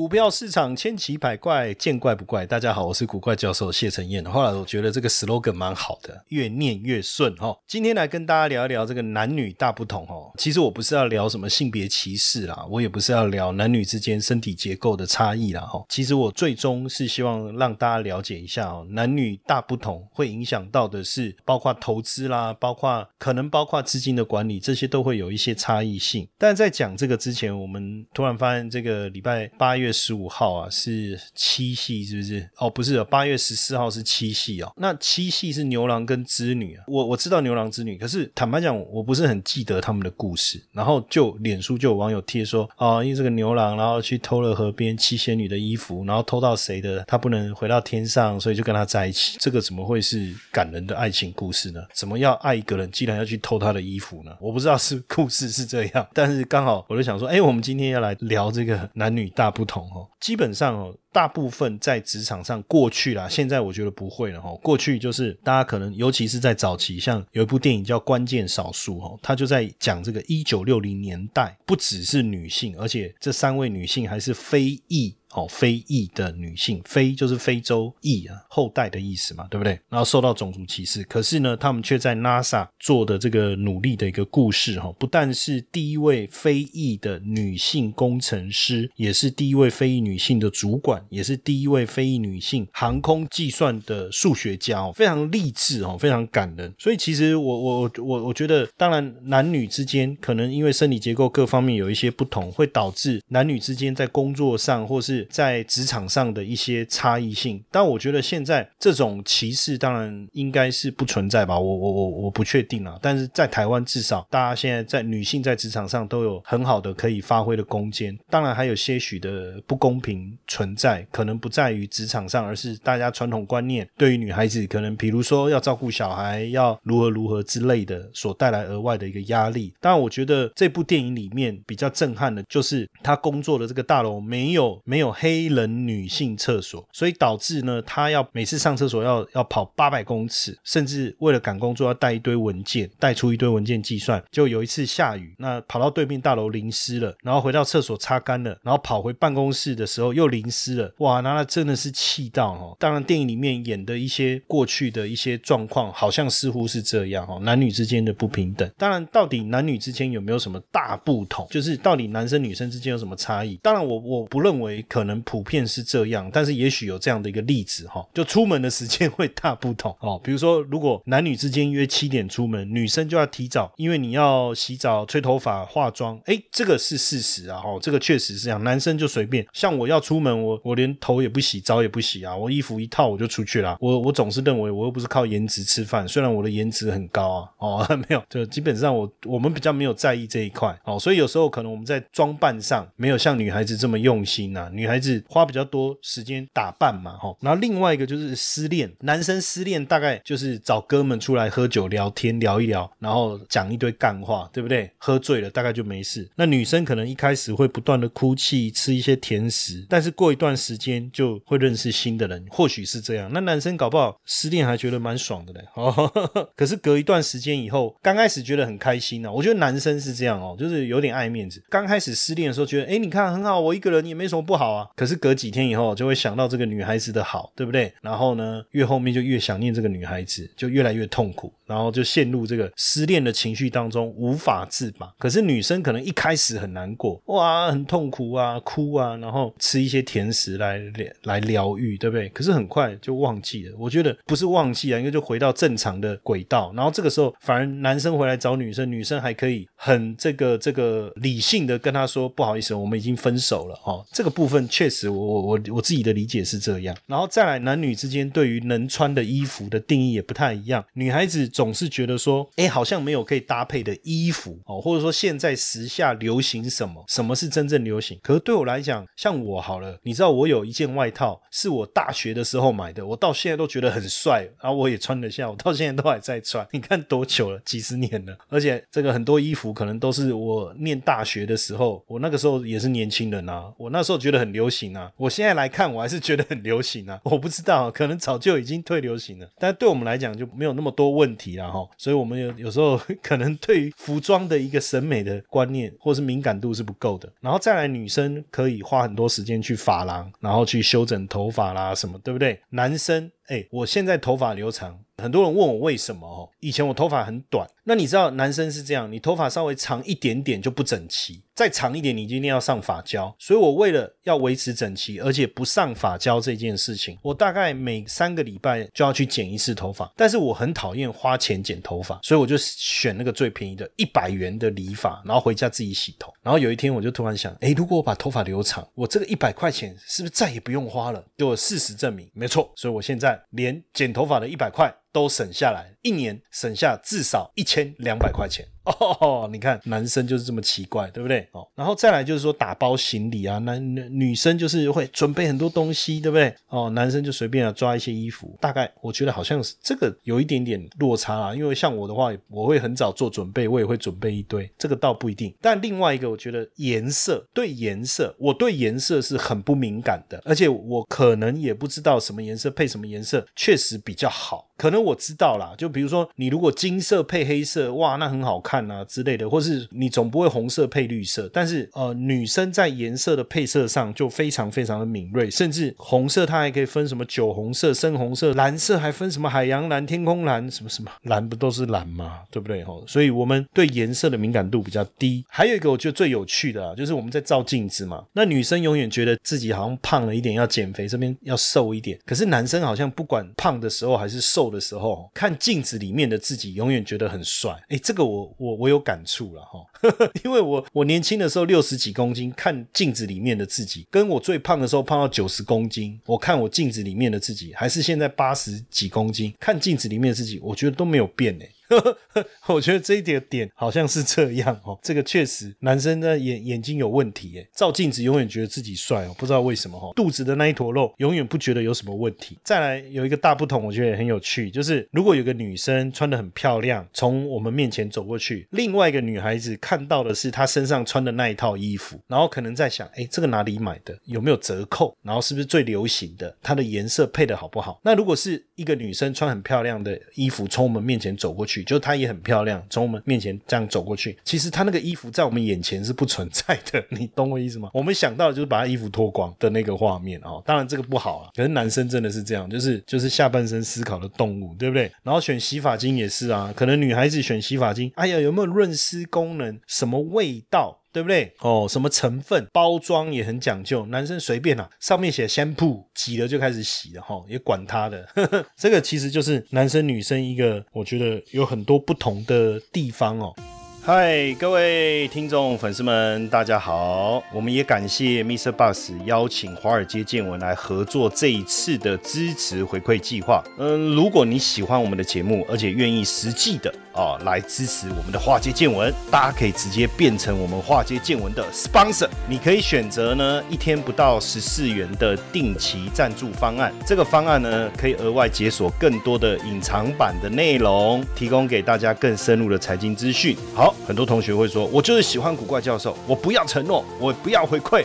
股票市场千奇百怪，见怪不怪。大家好，我是古怪教授谢承彦。后来我觉得这个 slogan 蛮好的，越念越顺哈。今天来跟大家聊一聊这个男女大不同哦。其实我不是要聊什么性别歧视啦，我也不是要聊男女之间身体结构的差异啦哈。其实我最终是希望让大家了解一下哦，男女大不同会影响到的是包括投资啦，包括可能包括资金的管理，这些都会有一些差异性。但在讲这个之前，我们突然发现这个礼拜八月。十五号啊，是七夕，是不是？哦，不是，八月十四号是七夕哦。那七夕是牛郎跟织女啊。我我知道牛郎织女，可是坦白讲，我不是很记得他们的故事。然后就脸书就有网友贴说，啊，因为这个牛郎，然后去偷了河边七仙女的衣服，然后偷到谁的，他不能回到天上，所以就跟他在一起。这个怎么会是感人的爱情故事呢？怎么要爱一个人，既然要去偷他的衣服呢？我不知道是故事是这样，但是刚好我就想说，哎，我们今天要来聊这个男女大不同。基本上哦，大部分在职场上过去啦，现在我觉得不会了哈。过去就是大家可能，尤其是在早期，像有一部电影叫《关键少数》哈，他就在讲这个一九六零年代，不只是女性，而且这三位女性还是非裔。哦，非裔的女性，非就是非洲裔啊，后代的意思嘛，对不对？然后受到种族歧视，可是呢，他们却在 NASA 做的这个努力的一个故事哈，不但是第一位非裔的女性工程师，也是第一位非裔女性的主管，也是第一位非裔女性航空计算的数学家哦，非常励志哦，非常感人。所以其实我我我我觉得，当然男女之间可能因为生理结构各方面有一些不同，会导致男女之间在工作上或是在职场上的一些差异性，但我觉得现在这种歧视当然应该是不存在吧，我我我我不确定啊。但是在台湾，至少大家现在在女性在职场上都有很好的可以发挥的空间。当然还有些许的不公平存在，可能不在于职场上，而是大家传统观念对于女孩子可能，比如说要照顾小孩，要如何如何之类的，所带来额外的一个压力。当然，我觉得这部电影里面比较震撼的就是他工作的这个大楼没有没有。黑人女性厕所，所以导致呢，他要每次上厕所要要跑八百公尺，甚至为了赶工作要带一堆文件，带出一堆文件计算。就有一次下雨，那跑到对面大楼淋湿了，然后回到厕所擦干了，然后跑回办公室的时候又淋湿了。哇，那那真的是气到哦。当然，电影里面演的一些过去的一些状况，好像似乎是这样哦，男女之间的不平等。当然，到底男女之间有没有什么大不同？就是到底男生女生之间有什么差异？当然，我我不认为可。能普遍是这样，但是也许有这样的一个例子哈，就出门的时间会大不同哦。比如说，如果男女之间约七点出门，女生就要提早，因为你要洗澡、吹头发、化妆，哎，这个是事实啊，哦，这个确实是这样。男生就随便，像我要出门，我我连头也不洗，澡也不洗啊，我衣服一套我就出去了。我我总是认为我又不是靠颜值吃饭，虽然我的颜值很高啊，哦，没有，就基本上我我们比较没有在意这一块哦，所以有时候可能我们在装扮上没有像女孩子这么用心呐，女。孩子花比较多时间打扮嘛，哈，然后另外一个就是失恋，男生失恋大概就是找哥们出来喝酒聊天聊一聊，然后讲一堆干话，对不对？喝醉了大概就没事。那女生可能一开始会不断的哭泣，吃一些甜食，但是过一段时间就会认识新的人，或许是这样。那男生搞不好失恋还觉得蛮爽的嘞，哦，可是隔一段时间以后，刚开始觉得很开心呢。我觉得男生是这样哦，就是有点爱面子。刚开始失恋的时候觉得，哎，你看很好，我一个人也没什么不好啊。可是隔几天以后就会想到这个女孩子的好，对不对？然后呢，越后面就越想念这个女孩子，就越来越痛苦，然后就陷入这个失恋的情绪当中无法自拔。可是女生可能一开始很难过，哇，很痛苦啊，哭啊，然后吃一些甜食来来疗愈，对不对？可是很快就忘记了。我觉得不是忘记啊，应该就回到正常的轨道。然后这个时候反而男生回来找女生，女生还可以。很这个这个理性的跟他说不好意思，我们已经分手了哦。这个部分确实，我我我我自己的理解是这样。然后再来，男女之间对于能穿的衣服的定义也不太一样。女孩子总是觉得说，哎，好像没有可以搭配的衣服哦，或者说现在时下流行什么，什么是真正流行？可是对我来讲，像我好了，你知道我我有一件外套是我大学的时候买的，我到现在都觉得很帅，然后我也穿得下，我到现在都还在穿。你看多久了？几十年了，而且这个很多衣服。可能都是我念大学的时候，我那个时候也是年轻人啊，我那时候觉得很流行啊，我现在来看我还是觉得很流行啊，我不知道，可能早就已经退流行了，但对我们来讲就没有那么多问题了哈，所以我们有有时候 可能对于服装的一个审美的观念或是敏感度是不够的，然后再来女生可以花很多时间去发廊，然后去修整头发啦什么，对不对？男生。哎，我现在头发留长，很多人问我为什么哦？以前我头发很短，那你知道男生是这样，你头发稍微长一点点就不整齐，再长一点你就一定要上发胶。所以我为了要维持整齐，而且不上发胶这件事情，我大概每三个礼拜就要去剪一次头发。但是我很讨厌花钱剪头发，所以我就选那个最便宜的一百元的理发，然后回家自己洗头。然后有一天我就突然想，哎，如果我把头发留长，我这个一百块钱是不是再也不用花了？给我事实证明，没错。所以我现在。连剪头发的一百块都省下来，一年省下至少一千两百块钱。哦，你看男生就是这么奇怪，对不对？哦，然后再来就是说打包行李啊，男女生就是会准备很多东西，对不对？哦，男生就随便啊抓一些衣服，大概我觉得好像是这个有一点点落差啊。因为像我的话，我会很早做准备，我也会准备一堆，这个倒不一定。但另外一个，我觉得颜色对颜色，我对颜色是很不敏感的，而且我可能也不知道什么颜色配什么颜色确实比较好。可能我知道啦，就比如说你如果金色配黑色，哇，那很好看啊之类的，或是你总不会红色配绿色。但是呃，女生在颜色的配色上就非常非常的敏锐，甚至红色它还可以分什么酒红色、深红色，蓝色还分什么海洋蓝、天空蓝什么什么，蓝不都是蓝吗？对不对？吼，所以我们对颜色的敏感度比较低。还有一个我觉得最有趣的啊，就是我们在照镜子嘛，那女生永远觉得自己好像胖了一点，要减肥，这边要瘦一点。可是男生好像不管胖的时候还是瘦。的时候看镜子里面的自己，永远觉得很帅。哎，这个我我我有感触了哈，因为我我年轻的时候六十几公斤，看镜子里面的自己，跟我最胖的时候胖到九十公斤，我看我镜子里面的自己，还是现在八十几公斤，看镜子里面的自己，我觉得都没有变哎。我觉得这一点点好像是这样哦，这个确实男生的眼眼睛有问题诶，照镜子永远觉得自己帅哦，不知道为什么哈，肚子的那一坨肉永远不觉得有什么问题。再来有一个大不同，我觉得也很有趣，就是如果有个女生穿的很漂亮，从我们面前走过去，另外一个女孩子看到的是她身上穿的那一套衣服，然后可能在想，哎，这个哪里买的？有没有折扣？然后是不是最流行的？它的颜色配的好不好？那如果是一个女生穿很漂亮的衣服从我们面前走过去，就她也很漂亮，从我们面前这样走过去，其实她那个衣服在我们眼前是不存在的，你懂我意思吗？我们想到的就是把她衣服脱光的那个画面哦，当然这个不好啊。可是男生真的是这样，就是就是下半身思考的动物，对不对？然后选洗发精也是啊，可能女孩子选洗发精，哎呀，有没有润湿功能？什么味道？对不对？哦，什么成分？包装也很讲究。男生随便啊，上面写香铺，挤了就开始洗了哈，也管他的。这个其实就是男生女生一个，我觉得有很多不同的地方哦。嗨，各位听众粉丝们，大家好！我们也感谢 Mr. Bus 邀请华尔街见闻来合作这一次的支持回馈计划。嗯，如果你喜欢我们的节目，而且愿意实际的啊来支持我们的华尔街见闻，大家可以直接变成我们华尔街见闻的 sponsor。你可以选择呢一天不到十四元的定期赞助方案，这个方案呢可以额外解锁更多的隐藏版的内容，提供给大家更深入的财经资讯。好。很多同学会说：“我就是喜欢古怪教授，我不要承诺，我不要回馈，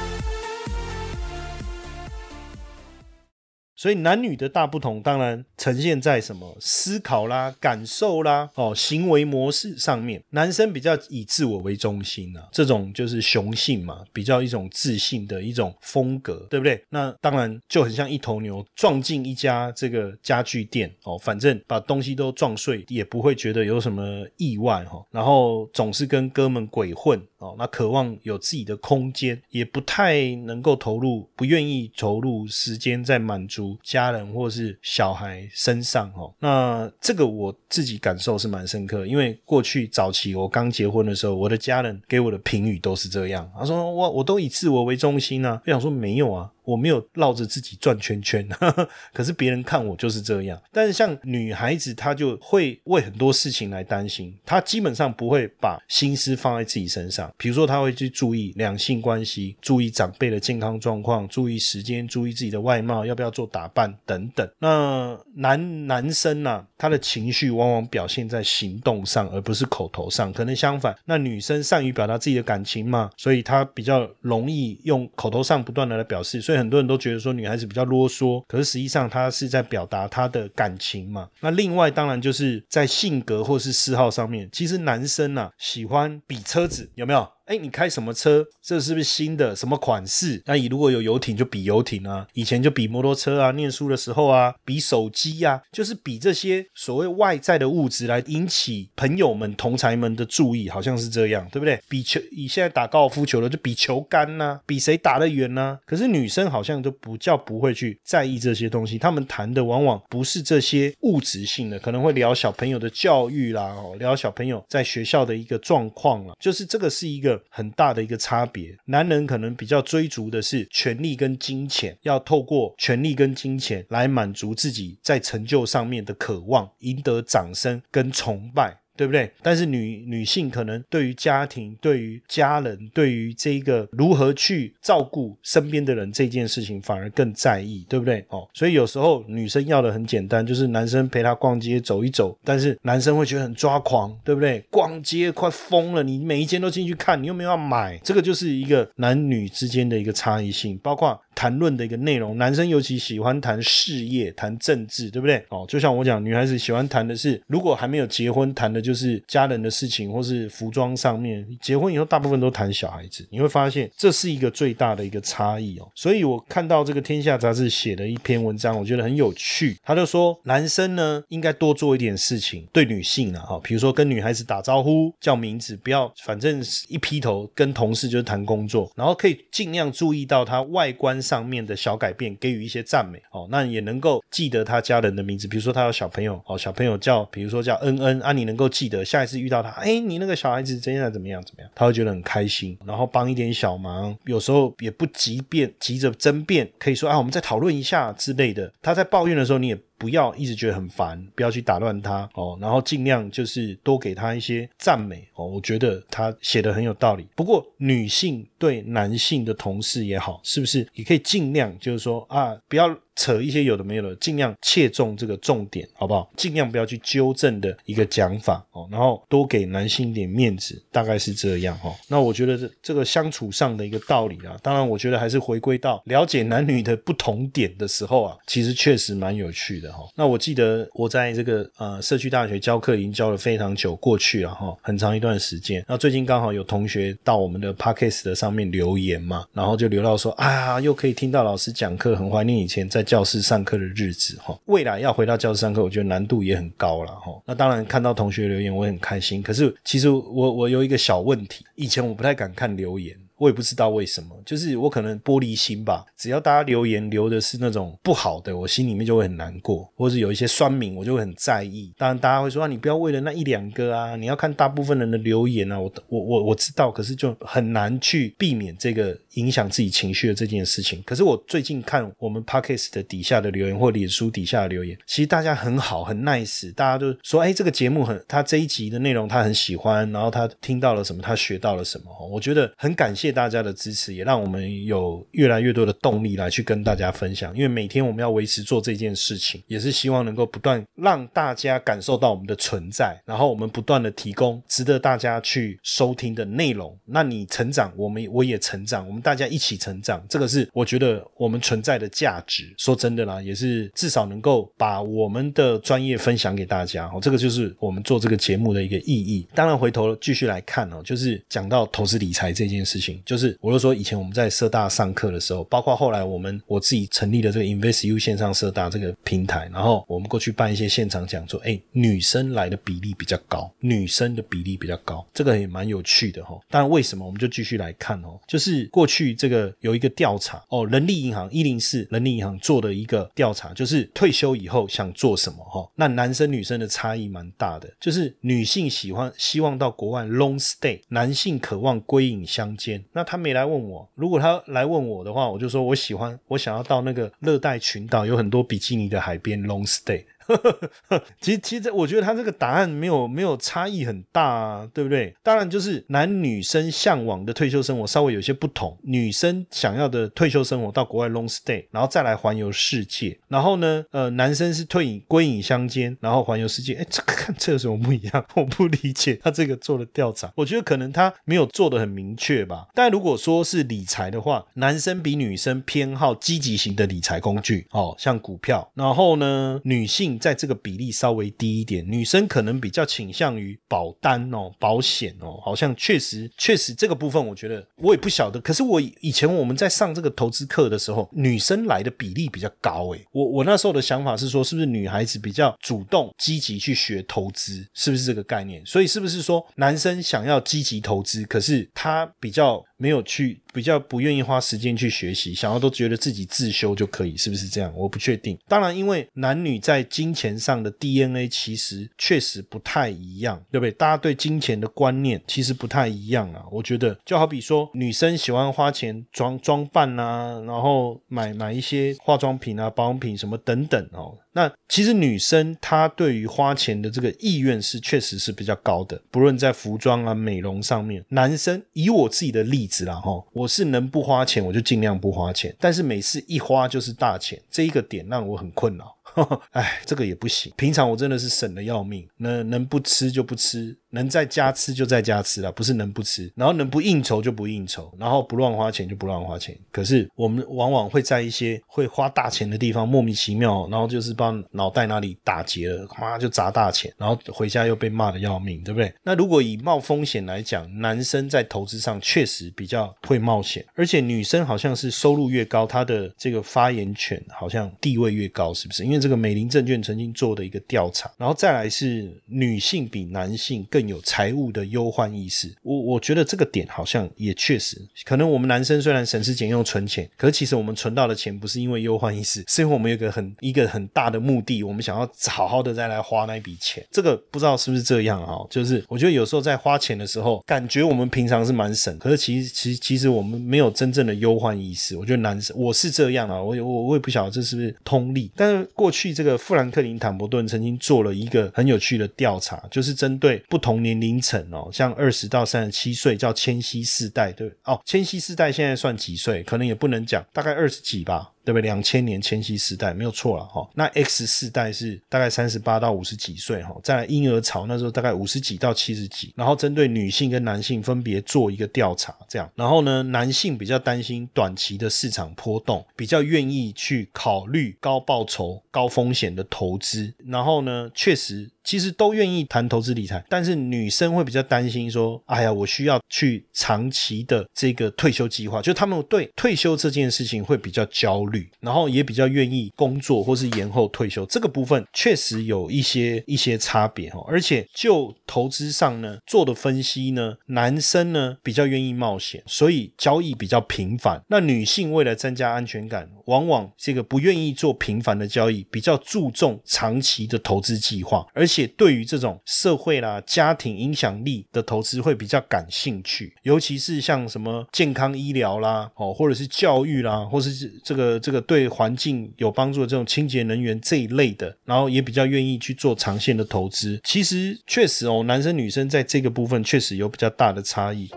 所以男女的大不同，当然呈现在什么思考啦、感受啦、哦行为模式上面。男生比较以自我为中心啊，这种就是雄性嘛，比较一种自信的一种风格，对不对？那当然就很像一头牛撞进一家这个家具店哦，反正把东西都撞碎，也不会觉得有什么意外哈。然后总是跟哥们鬼混哦，那渴望有自己的空间，也不太能够投入，不愿意投入时间在满足家人或是小孩身上哦。那这个我自己感受是蛮深刻，因为过去早期我刚结婚的时候，我的家人给我的评语都是这样，他说我我都以自我为中心啊，我想说没有啊。我没有绕着自己转圈圈，可是别人看我就是这样。但是像女孩子，她就会为很多事情来担心，她基本上不会把心思放在自己身上。比如说，他会去注意两性关系，注意长辈的健康状况，注意时间，注意自己的外貌，要不要做打扮等等。那男男生呢，他的情绪往往表现在行动上，而不是口头上。可能相反，那女生善于表达自己的感情嘛，所以她比较容易用口头上不断的来表示。所以很多人都觉得说女孩子比较啰嗦，可是实际上她是在表达她的感情嘛。那另外当然就是在性格或是嗜好上面，其实男生啊喜欢比车子，有没有？哎，你开什么车？这是不是新的？什么款式？那你如果有游艇就比游艇啊，以前就比摩托车啊，念书的时候啊，比手机呀，就是比这些所谓外在的物质来引起朋友们、同才们的注意，好像是这样，对不对？比球，以现在打高尔夫球的就比球杆呐，比谁打得远呐。可是女生好像都不叫不会去在意这些东西，他们谈的往往不是这些物质性的，可能会聊小朋友的教育啦，哦，聊小朋友在学校的一个状况啊，就是这个是一个。很大的一个差别，男人可能比较追逐的是权力跟金钱，要透过权力跟金钱来满足自己在成就上面的渴望，赢得掌声跟崇拜。对不对？但是女女性可能对于家庭、对于家人、对于这个如何去照顾身边的人这件事情，反而更在意，对不对？哦，所以有时候女生要的很简单，就是男生陪她逛街走一走，但是男生会觉得很抓狂，对不对？逛街快疯了，你每一间都进去看，你又没有要买，这个就是一个男女之间的一个差异性，包括。谈论的一个内容，男生尤其喜欢谈事业、谈政治，对不对？哦，就像我讲，女孩子喜欢谈的是，如果还没有结婚，谈的就是家人的事情，或是服装上面。结婚以后，大部分都谈小孩子。你会发现，这是一个最大的一个差异哦。所以我看到这个《天下》杂志写的一篇文章，我觉得很有趣。他就说，男生呢应该多做一点事情，对女性啊，哈，比如说跟女孩子打招呼、叫名字，不要反正一劈头跟同事就谈工作，然后可以尽量注意到他外观。上面的小改变，给予一些赞美哦，那也能够记得他家人的名字，比如说他有小朋友哦，小朋友叫，比如说叫恩恩啊，你能够记得，下一次遇到他，哎，你那个小孩子现在怎么样怎么样，他会觉得很开心，然后帮一点小忙，有时候也不急变，急着争辩，可以说啊，我们再讨论一下之类的。他在抱怨的时候，你也。不要一直觉得很烦，不要去打乱他哦，然后尽量就是多给他一些赞美哦。我觉得他写的很有道理。不过女性对男性的同事也好，是不是也可以尽量就是说啊，不要。扯一些有的没有的，尽量切中这个重点，好不好？尽量不要去纠正的一个讲法哦，然后多给男性一点面子，大概是这样哈。那我觉得这这个相处上的一个道理啊，当然我觉得还是回归到了解男女的不同点的时候啊，其实确实蛮有趣的哈。那我记得我在这个呃社区大学教课已经教了非常久过去了哈，很长一段时间。那最近刚好有同学到我们的 podcast 的上面留言嘛，然后就留到说啊，又可以听到老师讲课，很怀念以前在。教室上课的日子哈，未来要回到教室上课，我觉得难度也很高了哈。那当然看到同学留言，我很开心。可是其实我我有一个小问题，以前我不太敢看留言。我也不知道为什么，就是我可能玻璃心吧。只要大家留言留的是那种不好的，我心里面就会很难过，或者有一些酸民，我就会很在意。当然，大家会说啊，你不要为了那一两个啊，你要看大部分人的留言啊。我我我我知道，可是就很难去避免这个影响自己情绪的这件事情。可是我最近看我们 podcast 的底下的留言或脸书底下的留言，其实大家很好，很 nice，大家都说，哎，这个节目很，他这一集的内容他很喜欢，然后他听到了什么，他学到了什么，我觉得很感谢。大家的支持，也让我们有越来越多的动力来去跟大家分享。因为每天我们要维持做这件事情，也是希望能够不断让大家感受到我们的存在，然后我们不断的提供值得大家去收听的内容。那你成长，我们我也成长，我们大家一起成长，这个是我觉得我们存在的价值。说真的啦，也是至少能够把我们的专业分享给大家。哦，这个就是我们做这个节目的一个意义。当然，回头继续来看哦，就是讲到投资理财这件事情，就是我就说以前我们在社大上课的时候，包括后来我们我自己成立了这个 InvestU 线上社大这个平台，然后我们过去办一些现场讲座，哎，女生来的比例比较高，女生的比例比较高，这个也蛮有趣的哈。当然，为什么我们就继续来看哦？就是过去这个有一个调查哦，人力银行一零四人力银行做的一个调查，就是退休以后想做什么哈？那男生女生的差异蛮大的，就是女性喜欢希望到国外 long stay，男性渴望归隐乡间。那他没来问我，如果他来问我的话，我就说我喜欢，我想要到那个热带群岛，有很多比基尼的海边 long stay。其实，其实我觉得他这个答案没有没有差异很大，啊，对不对？当然，就是男女生向往的退休生活稍微有些不同。女生想要的退休生活到国外 long stay，然后再来环游世界。然后呢，呃，男生是退隐归隐乡间，然后环游世界。哎，这个 看这有什么不一样？我不理解他这个做的调查。我觉得可能他没有做的很明确吧。但如果说是理财的话，男生比女生偏好积极型的理财工具，哦，像股票。然后呢，女性。在这个比例稍微低一点，女生可能比较倾向于保单哦，保险哦，好像确实确实这个部分，我觉得我也不晓得。可是我以前我们在上这个投资课的时候，女生来的比例比较高诶。我我那时候的想法是说，是不是女孩子比较主动积极去学投资，是不是这个概念？所以是不是说男生想要积极投资，可是他比较。没有去比较不愿意花时间去学习，想要都觉得自己自修就可以，是不是这样？我不确定。当然，因为男女在金钱上的 DNA 其实确实不太一样，对不对？大家对金钱的观念其实不太一样啊。我觉得就好比说，女生喜欢花钱装装扮啊，然后买买一些化妆品啊、保养品什么等等哦。那其实女生她对于花钱的这个意愿是确实是比较高的，不论在服装啊、美容上面。男生以我自己的例子啦，哈，我是能不花钱我就尽量不花钱，但是每次一花就是大钱，这一个点让我很困扰。哎，这个也不行。平常我真的是省的要命，能能不吃就不吃。能在家吃就在家吃了，不是能不吃，然后能不应酬就不应酬，然后不乱花钱就不乱花钱。可是我们往往会在一些会花大钱的地方莫名其妙，然后就是把脑袋哪里打结了，妈就砸大钱，然后回家又被骂的要命，对不对？那如果以冒风险来讲，男生在投资上确实比较会冒险，而且女生好像是收入越高，她的这个发言权好像地位越高，是不是？因为这个美林证券曾经做的一个调查，然后再来是女性比男性更。有财务的忧患意识，我我觉得这个点好像也确实，可能我们男生虽然省吃俭用存钱，可是其实我们存到的钱不是因为忧患意识，是因为我们有个很一个很大的目的，我们想要好好的再来花那一笔钱。这个不知道是不是这样啊？就是我觉得有时候在花钱的时候，感觉我们平常是蛮省，可是其实其实其实我们没有真正的忧患意识。我觉得男生我是这样啊，我我我也不晓得这是不是通例，但是过去这个富兰克林坦博顿曾经做了一个很有趣的调查，就是针对不同。同年龄层哦，像二十到三十七岁叫千禧世代，对哦，千禧世代现在算几岁？可能也不能讲，大概二十几吧。对不对？两千年千禧时代没有错了哈。那 X 世代是大概三十八到五十几岁哈。再来婴儿潮那时候大概五十几到七十几。然后针对女性跟男性分别做一个调查，这样。然后呢，男性比较担心短期的市场波动，比较愿意去考虑高报酬、高风险的投资。然后呢，确实其实都愿意谈投资理财，但是女生会比较担心说，哎呀，我需要去长期的这个退休计划，就他们对退休这件事情会比较焦虑。然后也比较愿意工作或是延后退休，这个部分确实有一些一些差别哈。而且就投资上呢做的分析呢，男生呢比较愿意冒险，所以交易比较频繁。那女性为了增加安全感，往往这个不愿意做频繁的交易，比较注重长期的投资计划，而且对于这种社会啦、家庭影响力的投资会比较感兴趣，尤其是像什么健康医疗啦，哦，或者是教育啦，或者是这个。这个对环境有帮助的这种清洁能源这一类的，然后也比较愿意去做长线的投资。其实确实哦，男生女生在这个部分确实有比较大的差异。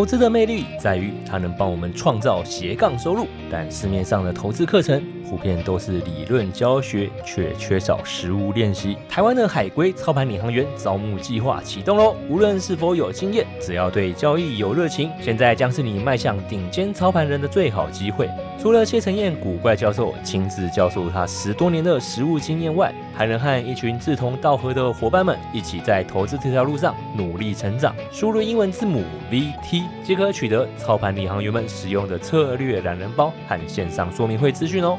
投资的魅力在于它能帮我们创造斜杠收入，但市面上的投资课程普遍都是理论教学，却缺少实物练习。台湾的海归操盘领航员招募计划启动喽！无论是否有经验，只要对交易有热情，现在将是你迈向顶尖操盘人的最好机会。除了谢承彦古怪教授亲自教授他十多年的实务经验外，还能和一群志同道合的伙伴们一起在投资这条路上努力成长。输入英文字母 VT 即可取得操盘领航员们使用的策略懒人包和线上说明会资讯哦。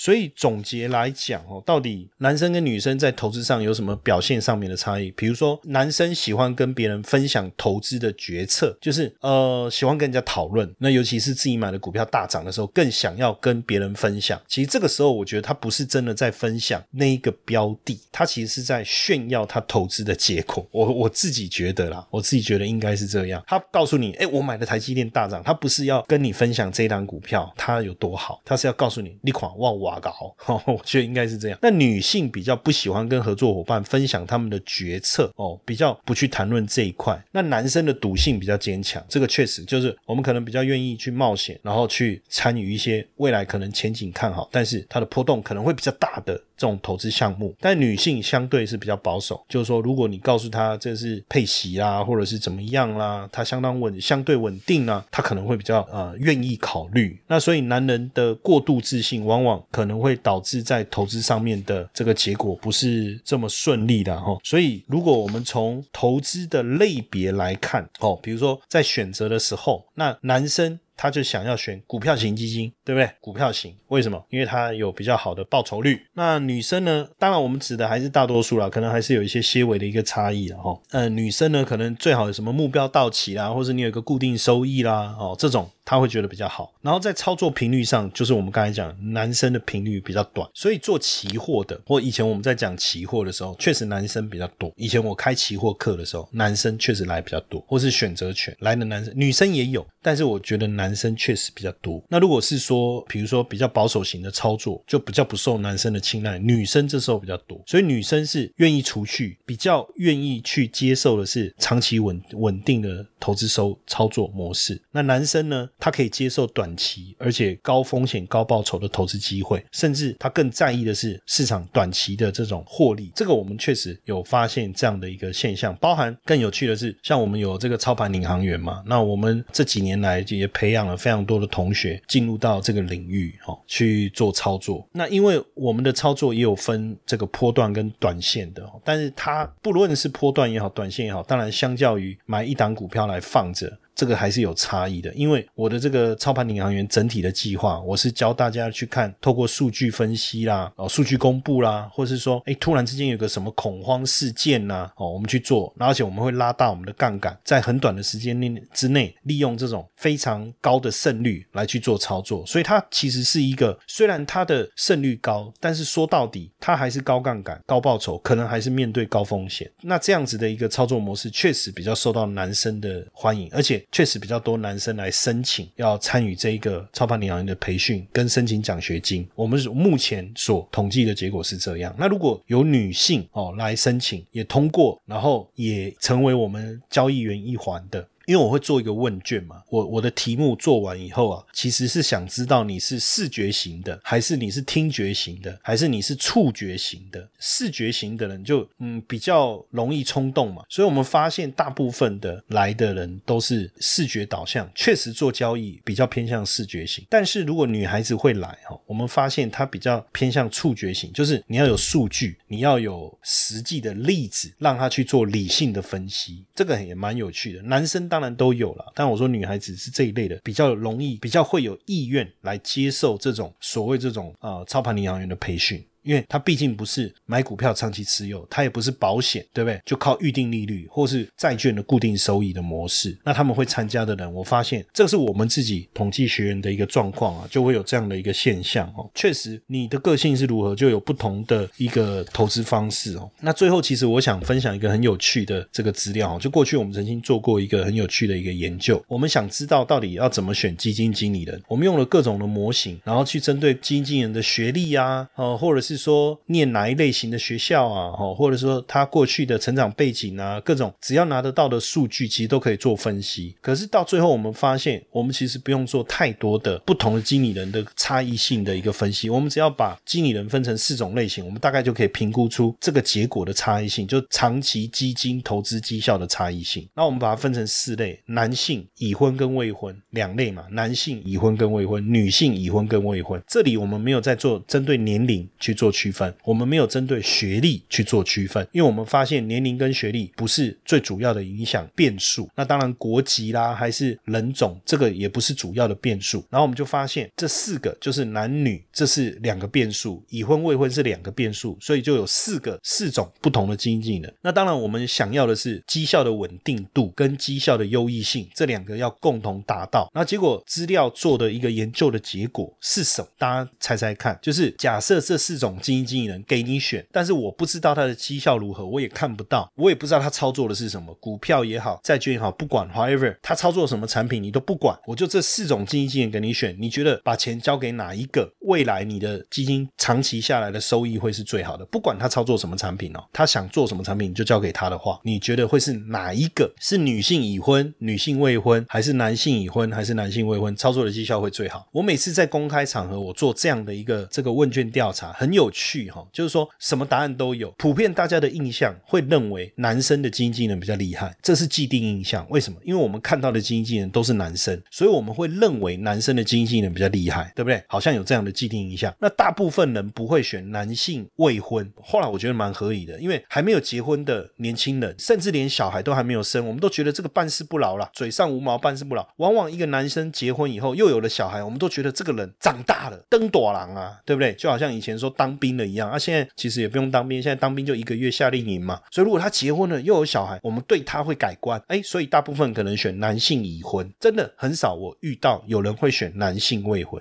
所以总结来讲哦，到底男生跟女生在投资上有什么表现上面的差异？比如说，男生喜欢跟别人分享投资的决策，就是呃喜欢跟人家讨论。那尤其是自己买的股票大涨的时候，更想要跟别人分享。其实这个时候，我觉得他不是真的在分享那一个标的，他其实是在炫耀他投资的结果。我我自己觉得啦，我自己觉得应该是这样。他告诉你，哎，我买的台积电大涨，他不是要跟你分享这一档股票它有多好，他是要告诉你你款哇哇。哇高，我觉得应该是这样。那女性比较不喜欢跟合作伙伴分享他们的决策哦，比较不去谈论这一块。那男生的赌性比较坚强，这个确实就是我们可能比较愿意去冒险，然后去参与一些未来可能前景看好，但是它的波动可能会比较大的。这种投资项目，但女性相对是比较保守，就是说，如果你告诉她这是配息啦，或者是怎么样啦，她相当稳，相对稳定啊，她可能会比较呃愿意考虑。那所以男人的过度自信，往往可能会导致在投资上面的这个结果不是这么顺利的哈。所以如果我们从投资的类别来看哦，比如说在选择的时候，那男生。他就想要选股票型基金，对不对？股票型为什么？因为它有比较好的报酬率。那女生呢？当然我们指的还是大多数啦，可能还是有一些些微的一个差异了哈。嗯，女生呢，可能最好有什么目标到期啦，或者你有一个固定收益啦，哦，这种。他会觉得比较好，然后在操作频率上，就是我们刚才讲，男生的频率比较短，所以做期货的，或以前我们在讲期货的时候，确实男生比较多。以前我开期货课的时候，男生确实来比较多，或是选择权来的男生，女生也有，但是我觉得男生确实比较多。那如果是说，比如说比较保守型的操作，就比较不受男生的青睐，女生这时候比较多，所以女生是愿意储蓄，比较愿意去接受的是长期稳稳定的投资收操作模式。那男生呢？他可以接受短期而且高风险高报酬的投资机会，甚至他更在意的是市场短期的这种获利。这个我们确实有发现这样的一个现象。包含更有趣的是，像我们有这个操盘领航员嘛，那我们这几年来也培养了非常多的同学进入到这个领域哦去做操作。那因为我们的操作也有分这个波段跟短线的，但是它不论是波段也好，短线也好，当然相较于买一档股票来放着。这个还是有差异的，因为我的这个操盘领航员整体的计划，我是教大家去看，透过数据分析啦，哦，数据公布啦，或是说，哎，突然之间有个什么恐慌事件呐，哦，我们去做，而且我们会拉大我们的杠杆，在很短的时间内之内，利用这种非常高的胜率来去做操作，所以它其实是一个，虽然它的胜率高，但是说到底，它还是高杠杆、高报酬，可能还是面对高风险。那这样子的一个操作模式，确实比较受到男生的欢迎，而且。确实比较多男生来申请要参与这一个操盘领航员的培训跟申请奖学金。我们目前所统计的结果是这样。那如果有女性哦来申请也通过，然后也成为我们交易员一环的。因为我会做一个问卷嘛，我我的题目做完以后啊，其实是想知道你是视觉型的，还是你是听觉型的，还是你是触觉型的。视觉型的人就嗯比较容易冲动嘛，所以我们发现大部分的来的人都是视觉导向，确实做交易比较偏向视觉型。但是如果女孩子会来哈，我们发现她比较偏向触觉型，就是你要有数据，你要有实际的例子，让她去做理性的分析，这个也蛮有趣的。男生当当然都有了，但我说女孩子是这一类的，比较容易，比较会有意愿来接受这种所谓这种呃操盘领航员的培训。因为它毕竟不是买股票长期持有，它也不是保险，对不对？就靠预定利率或是债券的固定收益的模式，那他们会参加的人，我发现这是我们自己统计学员的一个状况啊，就会有这样的一个现象哦。确实，你的个性是如何，就有不同的一个投资方式哦。那最后，其实我想分享一个很有趣的这个资料，就过去我们曾经做过一个很有趣的一个研究，我们想知道到底要怎么选基金经理人，我们用了各种的模型，然后去针对基金经理人的学历啊，呃，或者是是说念哪一类型的学校啊，哦，或者说他过去的成长背景啊，各种只要拿得到的数据，其实都可以做分析。可是到最后，我们发现，我们其实不用做太多的不同的经理人的差异性的一个分析，我们只要把经理人分成四种类型，我们大概就可以评估出这个结果的差异性，就长期基金投资绩效的差异性。那我们把它分成四类：男性已婚跟未婚两类嘛，男性已婚跟未婚，女性已婚跟未婚。这里我们没有在做针对年龄去做区分，我们没有针对学历去做区分，因为我们发现年龄跟学历不是最主要的影响变数。那当然国籍啦，还是人种，这个也不是主要的变数。然后我们就发现这四个就是男女，这是两个变数，已婚未婚是两个变数，所以就有四个四种不同的经济能。那当然我们想要的是绩效的稳定度跟绩效的优异性，这两个要共同达到。那结果资料做的一个研究的结果是什么？大家猜猜看，就是假设这四种基金经理人给你选，但是我不知道他的绩效如何，我也看不到，我也不知道他操作的是什么，股票也好，债券也好，不管，however，他操作什么产品你都不管，我就这四种基金经理人给你选，你觉得把钱交给哪一个，未来你的基金长期下来的收益会是最好的？不管他操作什么产品哦，他想做什么产品你就交给他的话，你觉得会是哪一个？是女性已婚、女性未婚，还是男性已婚，还是男性未婚？操作的绩效会最好？我每次在公开场合我做这样的一个这个问卷调查，很有有趣哈，就是说什么答案都有，普遍大家的印象会认为男生的经纪人比较厉害，这是既定印象。为什么？因为我们看到的经纪人都是男生，所以我们会认为男生的经纪人比较厉害，对不对？好像有这样的既定印象。那大部分人不会选男性未婚，后来我觉得蛮合理的，因为还没有结婚的年轻人，甚至连小孩都还没有生，我们都觉得这个办事不牢啦，嘴上无毛，办事不牢。往往一个男生结婚以后又有了小孩，我们都觉得这个人长大了，登朵郎啊，对不对？就好像以前说当当兵了一样，啊，现在其实也不用当兵，现在当兵就一个月夏令营嘛。所以如果他结婚了又有小孩，我们对他会改观，哎，所以大部分可能选男性已婚，真的很少我遇到有人会选男性未婚。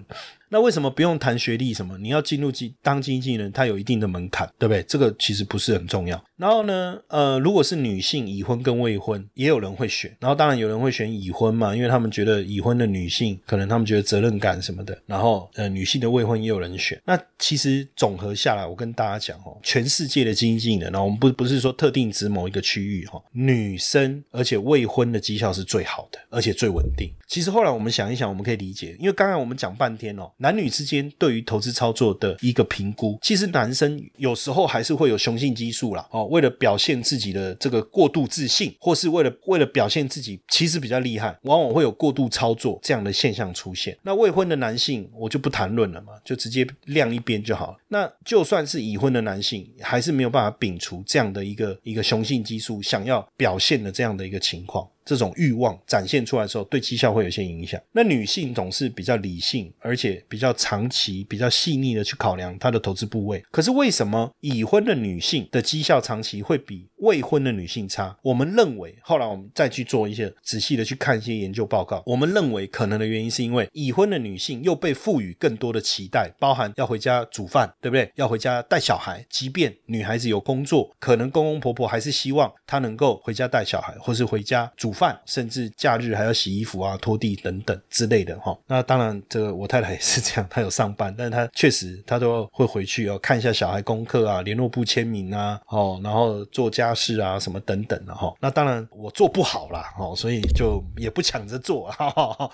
那为什么不用谈学历？什么？你要进入经当经纪人，他有一定的门槛，对不对？这个其实不是很重要。然后呢，呃，如果是女性已婚跟未婚，也有人会选。然后当然有人会选已婚嘛，因为他们觉得已婚的女性可能他们觉得责任感什么的。然后呃，女性的未婚也有人选。那其实总和下来，我跟大家讲哦，全世界的经纪人，然后我们不不是说特定指某一个区域哈，女生而且未婚的绩效是最好的，而且最稳定。其实后来我们想一想，我们可以理解，因为刚才我们讲半天哦。男女之间对于投资操作的一个评估，其实男生有时候还是会有雄性激素啦，哦，为了表现自己的这个过度自信，或是为了为了表现自己其实比较厉害，往往会有过度操作这样的现象出现。那未婚的男性我就不谈论了嘛，就直接晾一边就好了。那就算是已婚的男性，还是没有办法摒除这样的一个一个雄性激素想要表现的这样的一个情况。这种欲望展现出来的时候，对绩效会有些影响。那女性总是比较理性，而且比较长期、比较细腻的去考量她的投资部位。可是为什么已婚的女性的绩效长期会比未婚的女性差？我们认为，后来我们再去做一些仔细的去看一些研究报告，我们认为可能的原因是因为已婚的女性又被赋予更多的期待，包含要回家煮饭，对不对？要回家带小孩。即便女孩子有工作，可能公公婆婆还是希望她能够回家带小孩，或是回家煮。饭，甚至假日还要洗衣服啊、拖地等等之类的哈。那当然，这个我太太也是这样，她有上班，但是她确实她都会回去哦，看一下小孩功课啊、联络部签名啊，哦，然后做家事啊什么等等的哈。那当然我做不好啦，哦，所以就也不抢着做啊。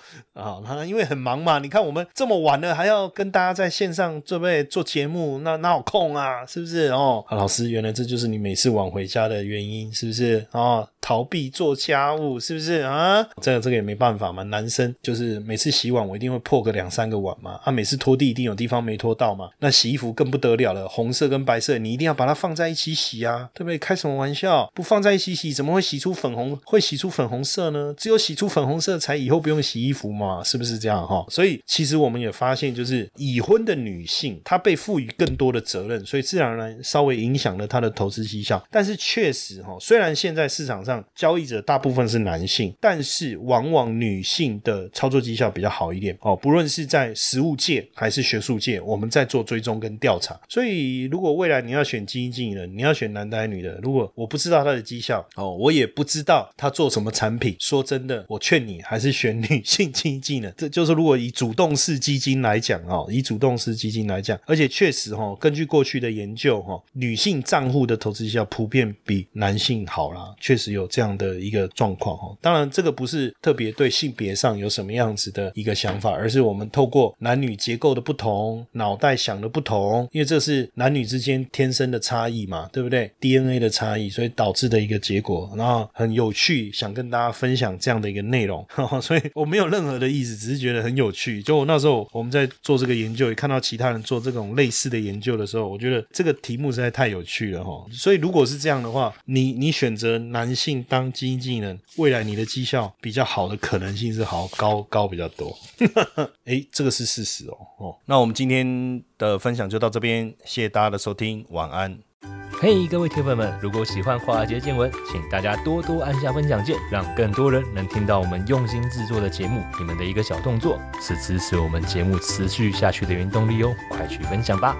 那因为很忙嘛，你看我们这么晚了还要跟大家在线上准备做节目，那哪有空啊？是不是？哦，老师，原来这就是你每次晚回家的原因，是不是？哦，逃避做家务。是不是啊？这个这个也没办法嘛。男生就是每次洗碗，我一定会破个两三个碗嘛。啊，每次拖地一定有地方没拖到嘛。那洗衣服更不得了了，红色跟白色，你一定要把它放在一起洗啊，对不对？开什么玩笑？不放在一起洗，怎么会洗出粉红？会洗出粉红色呢？只有洗出粉红色，才以后不用洗衣服嘛，是不是这样哈？所以其实我们也发现，就是已婚的女性，她被赋予更多的责任，所以自然而然稍微影响了她的投资绩效。但是确实哈，虽然现在市场上交易者大部分是男性，但是往往女性的操作绩效比较好一点哦。不论是在实务界还是学术界，我们在做追踪跟调查。所以，如果未来你要选基金经理人，你要选男的还是女的？如果我不知道他的绩效哦，我也不知道他做什么产品。说真的，我劝你还是选女性基金经理人。这就是如果以主动式基金来讲哦，以主动式基金来讲，而且确实哈，根据过去的研究哈，女性账户的投资绩效普遍比男性好啦，确实有这样的一个状况哈。当然，这个不是特别对性别上有什么样子的一个想法，而是我们透过男女结构的不同、脑袋想的不同，因为这是男女之间天生的差异嘛，对不对？DNA 的差异，所以导致的一个结果。然后很有趣，想跟大家分享这样的一个内容，所以我没有任何的意思，只是觉得很有趣。就我那时候我们在做这个研究，也看到其他人做这种类似的研究的时候，我觉得这个题目实在太有趣了哈。所以如果是这样的话，你你选择男性当经理人，未来你的绩效比较好的可能性是好高高比较多。哎，这个是事实哦。哦，那我们今天的分享就到这边，谢谢大家的收听，晚安。嘿，各位铁粉们，如果喜欢华尔街见闻，请大家多多按下分享键，让更多人能听到我们用心制作的节目。你们的一个小动作，是支持我们节目持续下去的原动力哦，快去分享吧。